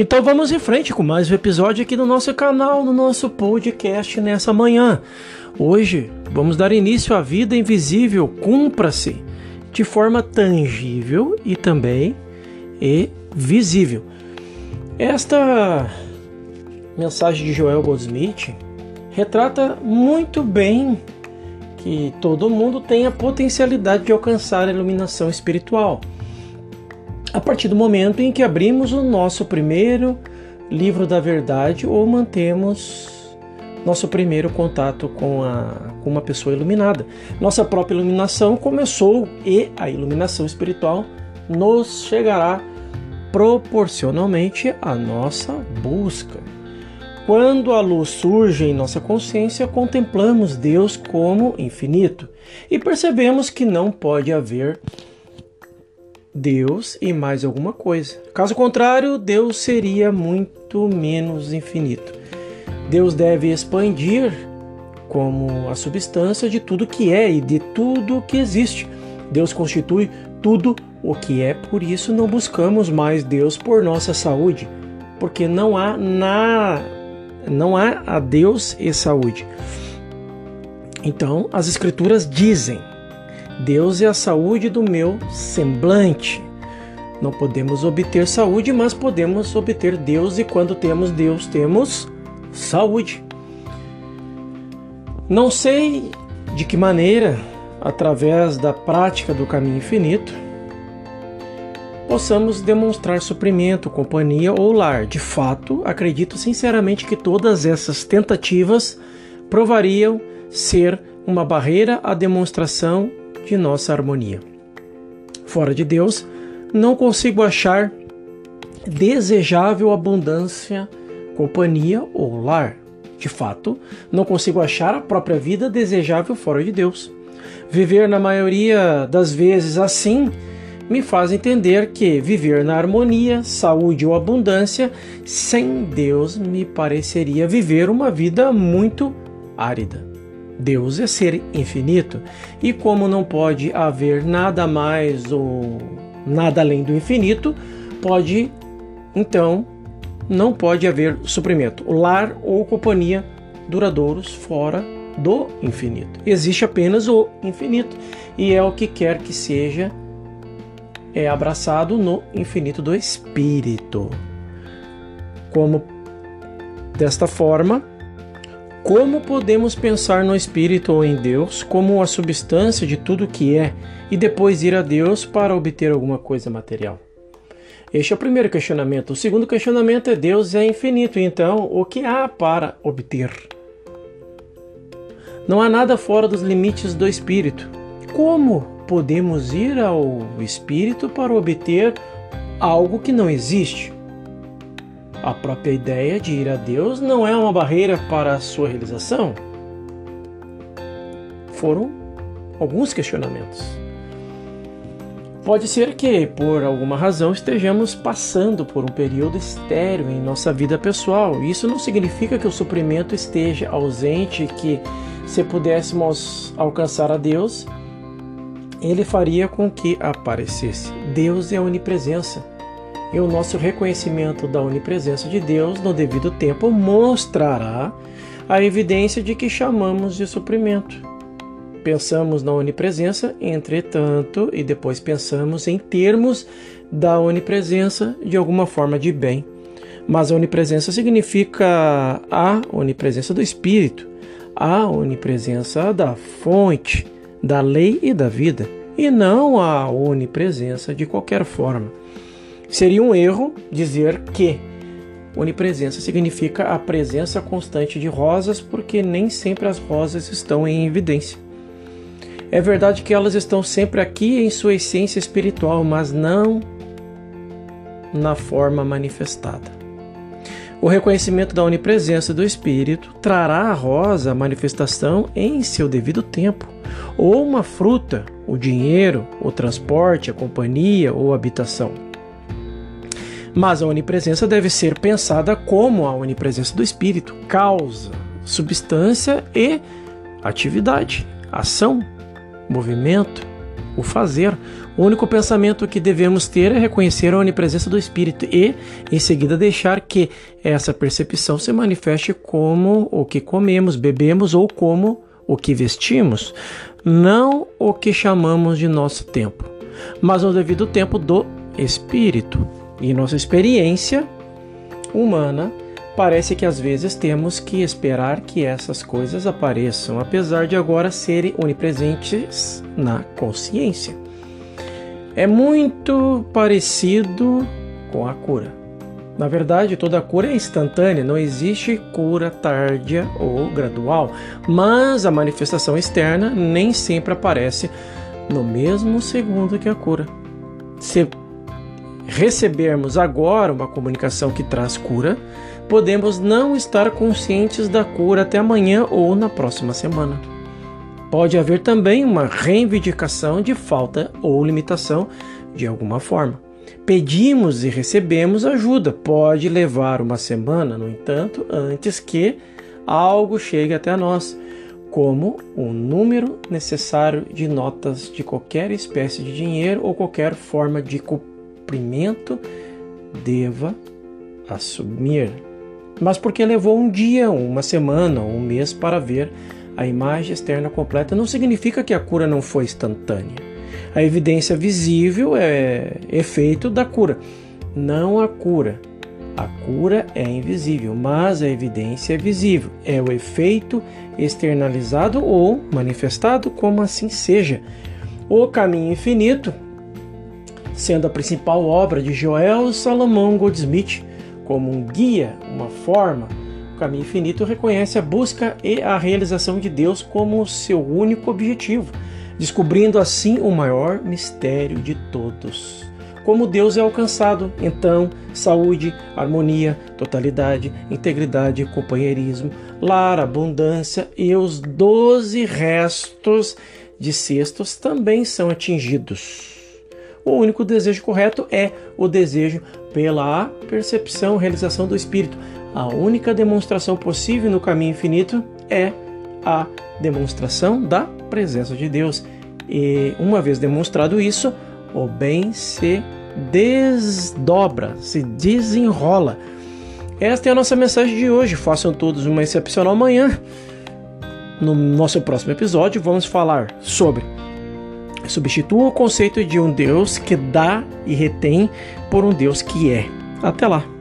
Então vamos em frente com mais um episódio aqui no nosso canal, no nosso podcast nessa manhã. Hoje vamos dar início à vida invisível, cumpra-se de forma tangível e também e visível. Esta mensagem de Joel Goldsmith retrata muito bem que todo mundo tem a potencialidade de alcançar a iluminação espiritual a partir do momento em que abrimos o nosso primeiro livro da verdade ou mantemos nosso primeiro contato com, a, com uma pessoa iluminada. Nossa própria iluminação começou e a iluminação espiritual nos chegará proporcionalmente à nossa busca. Quando a luz surge em nossa consciência, contemplamos Deus como infinito e percebemos que não pode haver Deus e mais alguma coisa. Caso contrário, Deus seria muito menos infinito. Deus deve expandir como a substância de tudo que é e de tudo que existe. Deus constitui tudo o que é, por isso não buscamos mais Deus por nossa saúde, porque não há na não há a Deus e saúde. Então, as escrituras dizem: Deus é a saúde do meu semblante. Não podemos obter saúde, mas podemos obter Deus, e quando temos Deus, temos saúde. Não sei de que maneira, através da prática do caminho infinito, possamos demonstrar suprimento, companhia ou lar. De fato, acredito sinceramente que todas essas tentativas provariam ser uma barreira à demonstração de nossa harmonia. Fora de Deus, não consigo achar desejável abundância, companhia ou lar. De fato, não consigo achar a própria vida desejável fora de Deus. Viver na maioria das vezes assim me faz entender que viver na harmonia, saúde ou abundância sem Deus me pareceria viver uma vida muito árida. Deus é ser infinito e, como não pode haver nada mais ou nada além do infinito, pode então não pode haver suprimento, lar ou companhia duradouros fora do infinito. Existe apenas o infinito e é o que quer que seja é abraçado no infinito do espírito. Como desta forma, como podemos pensar no Espírito ou em Deus como a substância de tudo que é e depois ir a Deus para obter alguma coisa material? Este é o primeiro questionamento. O segundo questionamento é: Deus é infinito, então o que há para obter? Não há nada fora dos limites do Espírito. Como podemos ir ao Espírito para obter algo que não existe? A própria ideia de ir a Deus não é uma barreira para a sua realização? Foram alguns questionamentos. Pode ser que, por alguma razão, estejamos passando por um período estéreo em nossa vida pessoal. Isso não significa que o suprimento esteja ausente, que se pudéssemos alcançar a Deus, ele faria com que aparecesse. Deus é a onipresença e o nosso reconhecimento da onipresença de Deus no devido tempo mostrará a evidência de que chamamos de suprimento. Pensamos na onipresença, entretanto, e depois pensamos em termos da onipresença de alguma forma de bem. Mas a onipresença significa a onipresença do Espírito, a onipresença da fonte, da lei e da vida, e não a onipresença de qualquer forma. Seria um erro dizer que onipresença significa a presença constante de rosas, porque nem sempre as rosas estão em evidência. É verdade que elas estão sempre aqui em sua essência espiritual, mas não na forma manifestada. O reconhecimento da onipresença do Espírito trará à rosa a manifestação em seu devido tempo, ou uma fruta, o dinheiro, o transporte, a companhia ou a habitação. Mas a onipresença deve ser pensada como a onipresença do espírito, causa, substância e atividade, ação, movimento, o fazer. O único pensamento que devemos ter é reconhecer a onipresença do Espírito e, em seguida, deixar que essa percepção se manifeste como o que comemos, bebemos ou como o que vestimos, não o que chamamos de nosso tempo, mas no devido tempo do Espírito. E nossa experiência humana parece que às vezes temos que esperar que essas coisas apareçam, apesar de agora serem onipresentes na consciência. É muito parecido com a cura. Na verdade, toda cura é instantânea, não existe cura tardia ou gradual, mas a manifestação externa nem sempre aparece no mesmo segundo que a cura. Se recebermos agora uma comunicação que traz cura, podemos não estar conscientes da cura até amanhã ou na próxima semana. Pode haver também uma reivindicação de falta ou limitação de alguma forma. Pedimos e recebemos ajuda. Pode levar uma semana, no entanto, antes que algo chegue até nós, como o número necessário de notas de qualquer espécie de dinheiro ou qualquer forma de cumprimento deva assumir mas porque levou um dia, uma semana, um mês para ver a imagem externa completa, não significa que a cura não foi instantânea. A evidência visível é efeito da cura, não a cura. A cura é invisível, mas a evidência é visível. É o efeito externalizado ou manifestado, como assim seja. O caminho infinito, sendo a principal obra de Joel Salomão Goldsmith, como um guia, uma forma, o caminho infinito reconhece a busca e a realização de Deus como seu único objetivo, descobrindo assim o maior mistério de todos. Como Deus é alcançado, então, saúde, harmonia, totalidade, integridade, companheirismo, lar, abundância e os doze restos de cestos também são atingidos. O único desejo correto é o desejo pela percepção, realização do espírito. A única demonstração possível no caminho infinito é a demonstração da presença de Deus. E uma vez demonstrado isso, o bem se desdobra, se desenrola. Esta é a nossa mensagem de hoje. Façam todos uma excepcional manhã. No nosso próximo episódio, vamos falar sobre substitua o conceito de um Deus que dá e retém por um Deus que é. Até lá!